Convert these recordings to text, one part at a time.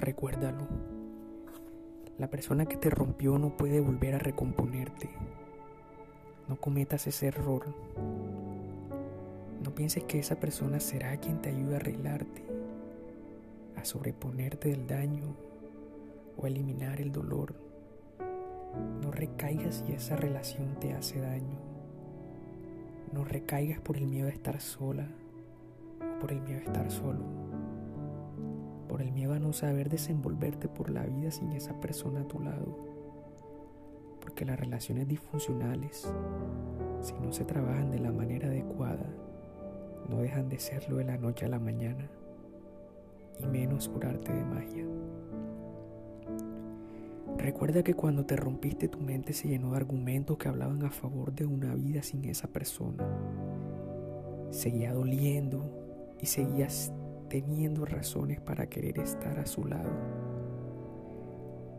recuérdalo. La persona que te rompió no puede volver a recomponerte. No cometas ese error. No pienses que esa persona será quien te ayude a arreglarte, a sobreponerte del daño o a eliminar el dolor. No recaigas si esa relación te hace daño. No recaigas por el miedo de estar sola o por el miedo de estar solo. Saber desenvolverte por la vida sin esa persona a tu lado. Porque las relaciones disfuncionales, si no se trabajan de la manera adecuada, no dejan de serlo de la noche a la mañana, y menos por arte de magia. Recuerda que cuando te rompiste tu mente se llenó de argumentos que hablaban a favor de una vida sin esa persona. Seguía doliendo y seguías teniendo razones para querer estar a su lado.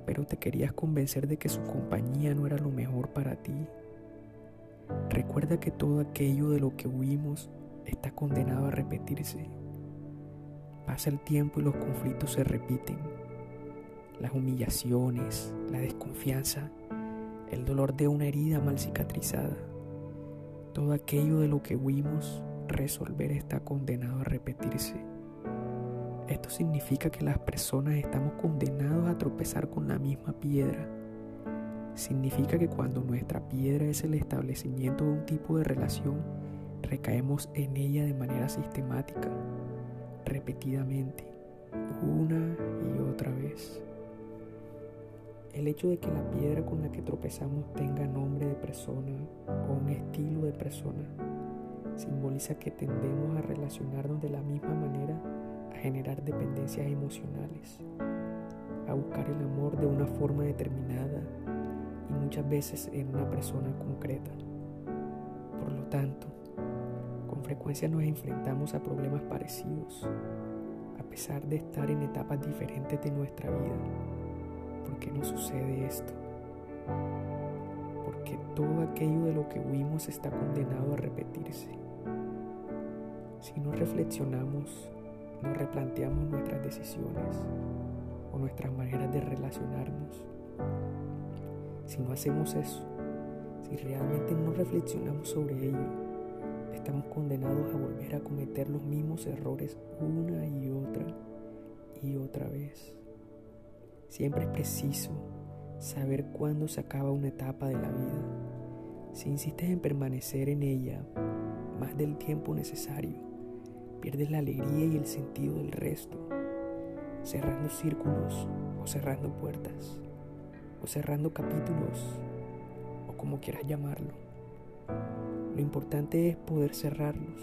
Pero te querías convencer de que su compañía no era lo mejor para ti. Recuerda que todo aquello de lo que huimos está condenado a repetirse. Pasa el tiempo y los conflictos se repiten las humillaciones, la desconfianza, el dolor de una herida mal cicatrizada. Todo aquello de lo que huimos resolver está condenado a repetirse. Esto significa que las personas estamos condenados a tropezar con la misma piedra. Significa que cuando nuestra piedra es el establecimiento de un tipo de relación, recaemos en ella de manera sistemática, repetidamente, una y otra vez. El hecho de que la piedra con la que tropezamos tenga nombre de persona o un estilo de persona simboliza que tendemos a relacionarnos de la misma manera, a generar dependencias emocionales, a buscar el amor de una forma determinada y muchas veces en una persona concreta. Por lo tanto, con frecuencia nos enfrentamos a problemas parecidos, a pesar de estar en etapas diferentes de nuestra vida ¿por qué no sucede esto? Porque todo aquello de lo que huimos está condenado a repetirse. Si no reflexionamos, no replanteamos nuestras decisiones o nuestras maneras de relacionarnos, si no hacemos eso, si realmente no reflexionamos sobre ello, estamos condenados a volver a cometer los mismos errores una y otra y otra vez. Siempre es preciso saber cuándo se acaba una etapa de la vida. Si insistes en permanecer en ella más del tiempo necesario, pierdes la alegría y el sentido del resto, cerrando círculos o cerrando puertas, o cerrando capítulos, o como quieras llamarlo. Lo importante es poder cerrarlos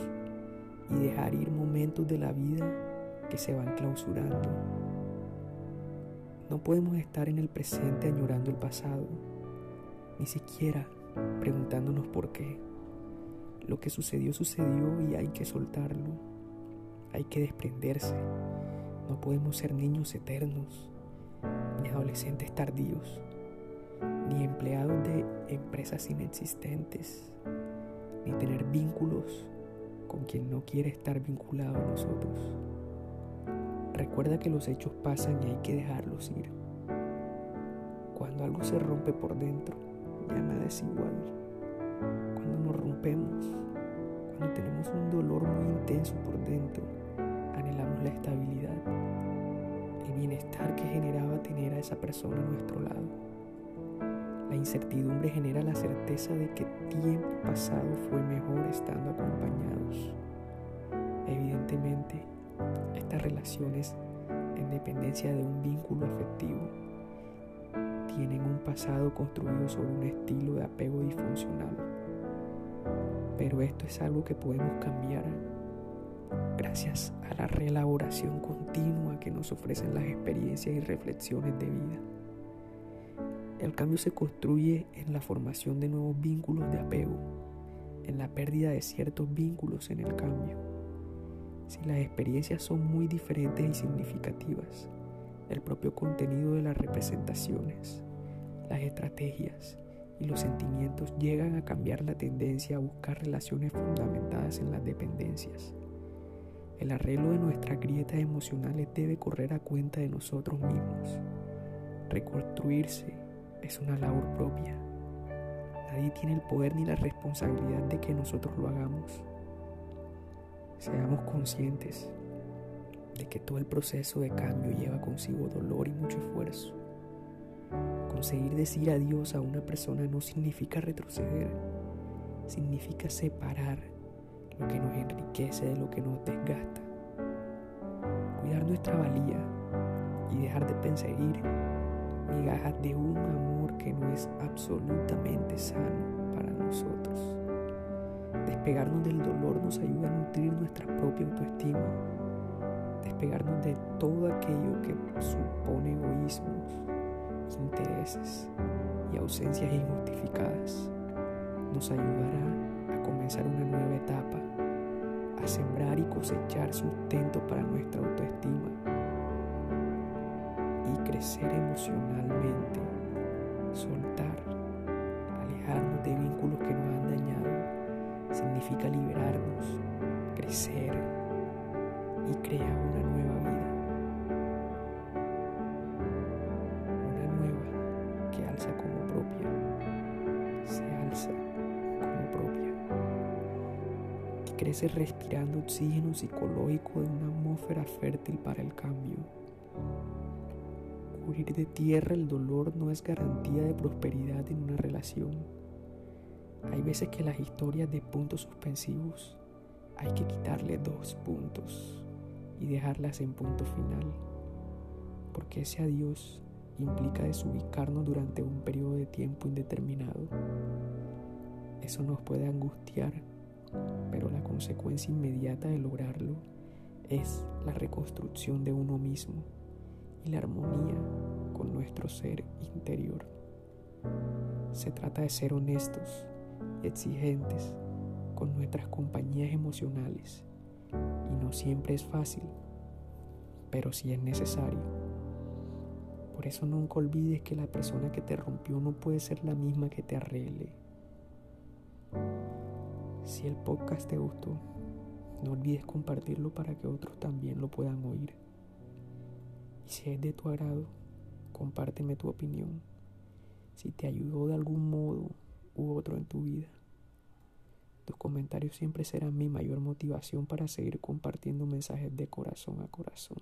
y dejar ir momentos de la vida que se van clausurando no podemos estar en el presente añorando el pasado, ni siquiera preguntándonos por qué. Lo que sucedió sucedió y hay que soltarlo, hay que desprenderse. No podemos ser niños eternos, ni adolescentes tardíos, ni empleados de empresas inexistentes, ni tener vínculos con quien no quiere estar vinculado a nosotros. Recuerda que los hechos pasan y hay que dejarlos ir. Cuando algo se rompe por dentro, ya nada es igual. Cuando nos rompemos, cuando tenemos un dolor muy intenso por dentro, la estabilidad, el bienestar que generaba tener a esa persona a nuestro lado. La incertidumbre genera la certeza de que tiempo pasado fue mejor estando acompañados. Evidentemente, estas relaciones, en dependencia de un vínculo afectivo, tienen un pasado construido sobre un estilo de apego disfuncional. Pero esto es algo que podemos cambiar gracias a la reelaboración continua que nos ofrecen las experiencias y reflexiones de vida. El cambio se construye en la formación de nuevos vínculos de apego, en la pérdida de ciertos vínculos en el cambio si las experiencias son muy diferentes y significativas, el propio contenido de las representaciones, las estrategias y los sentimientos llegan a cambiar la tendencia a buscar relaciones fundamentadas en las dependencias. El arreglo de nuestras grietas emocionales debe correr a cuenta de nosotros mismos. Reconstruirse es una labor propia. Nadie tiene el poder ni la responsabilidad de que nosotros lo hagamos. Seamos conscientes de que todo el proceso de cambio lleva consigo dolor y mucho esfuerzo. Conseguir decir adiós a una persona no significa retroceder, significa separar lo que nos enriquece de lo que nos desgasta. Cuidar nuestra valía y dejar de perseguir migajas de un amor que no es absolutamente sano para nosotros. Despegarnos del dolor nos ayuda a nutrir nuestra propia autoestima. Despegarnos de todo aquello que supone egoísmos, intereses y ausencias injustificadas nos ayudará y cosechar sustento para nuestra autoestima y crecer emocionalmente, soltar, alejarnos de vínculos que nos han dañado significa liberarnos, crecer y crear una nueva vida. Crece respirando oxígeno psicológico de una atmósfera fértil para el cambio. Cubrir de tierra el dolor no es garantía de prosperidad en una relación hay veces que las historias de puntos suspensivos hay que quitarle dos puntos y dejarlas en punto final, porque ese adiós implica desubicarnos durante un periodo de tiempo indeterminado. Eso nos puede angustiar, pero la consecuencia inmediata de lograrlo es la reconstrucción de uno mismo y la armonía con nuestro ser interior. Se trata de ser honestos y exigentes con nuestras compañías emocionales y no siempre es fácil, pero sí es necesario. Por eso nunca olvides que la persona que te rompió no puede ser la misma que te arregle. Si el podcast te gustó, no olvides compartirlo para que otros también lo puedan oír. Y si es de tu agrado, compárteme tu opinión. Si te ayudó de algún modo u otro en tu vida. Tus comentarios siempre serán mi mayor motivación para seguir compartiendo mensajes de corazón a corazón.